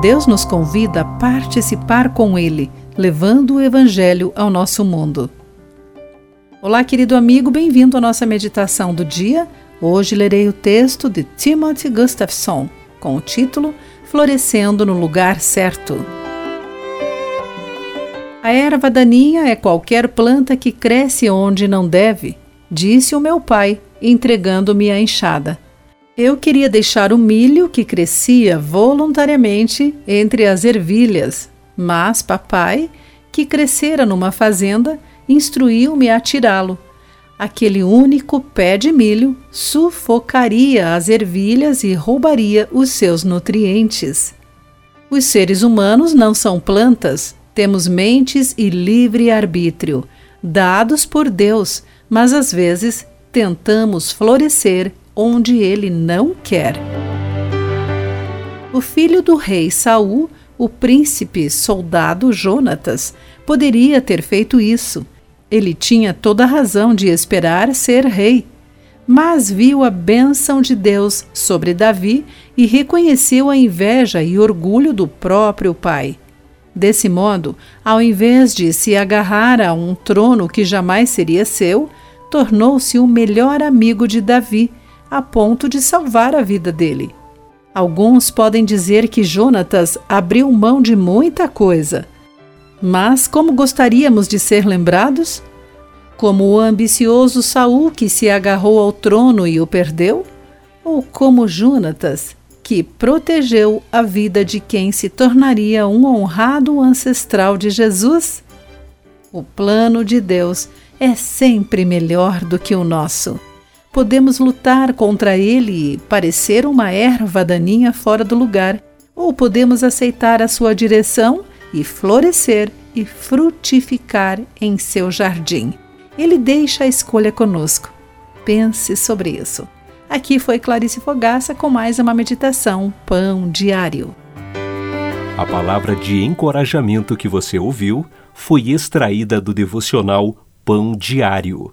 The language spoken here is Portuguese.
Deus nos convida a participar com Ele, levando o Evangelho ao nosso mundo. Olá, querido amigo, bem-vindo à nossa meditação do dia. Hoje lerei o texto de Timothy Gustafson com o título Florescendo no Lugar Certo. A erva daninha é qualquer planta que cresce onde não deve, disse o meu pai, entregando-me a enxada. Eu queria deixar o milho que crescia voluntariamente entre as ervilhas, mas papai, que crescera numa fazenda, instruiu-me a tirá-lo. Aquele único pé de milho sufocaria as ervilhas e roubaria os seus nutrientes. Os seres humanos não são plantas, temos mentes e livre arbítrio, dados por Deus, mas às vezes tentamos florescer onde ele não quer. O filho do rei Saul, o príncipe soldado Jonatas, poderia ter feito isso. Ele tinha toda a razão de esperar ser rei, mas viu a bênção de Deus sobre Davi e reconheceu a inveja e orgulho do próprio pai. Desse modo, ao invés de se agarrar a um trono que jamais seria seu, tornou-se o melhor amigo de Davi a ponto de salvar a vida dele. Alguns podem dizer que Jonatas abriu mão de muita coisa. Mas como gostaríamos de ser lembrados? Como o ambicioso Saul que se agarrou ao trono e o perdeu? Ou como Jonatas, que protegeu a vida de quem se tornaria um honrado ancestral de Jesus? O plano de Deus é sempre melhor do que o nosso podemos lutar contra ele e parecer uma erva daninha fora do lugar, ou podemos aceitar a sua direção e florescer e frutificar em seu jardim. Ele deixa a escolha conosco. Pense sobre isso. Aqui foi Clarice Fogaça com mais uma meditação Pão Diário. A palavra de encorajamento que você ouviu foi extraída do devocional Pão Diário.